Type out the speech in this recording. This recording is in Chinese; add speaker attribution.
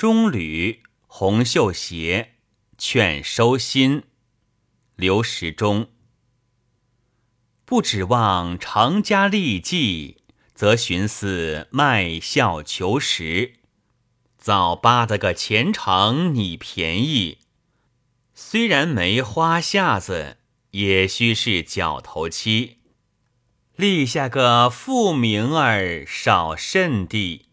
Speaker 1: 中履红袖鞋，劝收心。刘时中。不指望成家立计，则寻思卖笑求实。早扒得个前程你便宜，虽然没花下子，也须是脚头妻。立下个富名儿少甚地。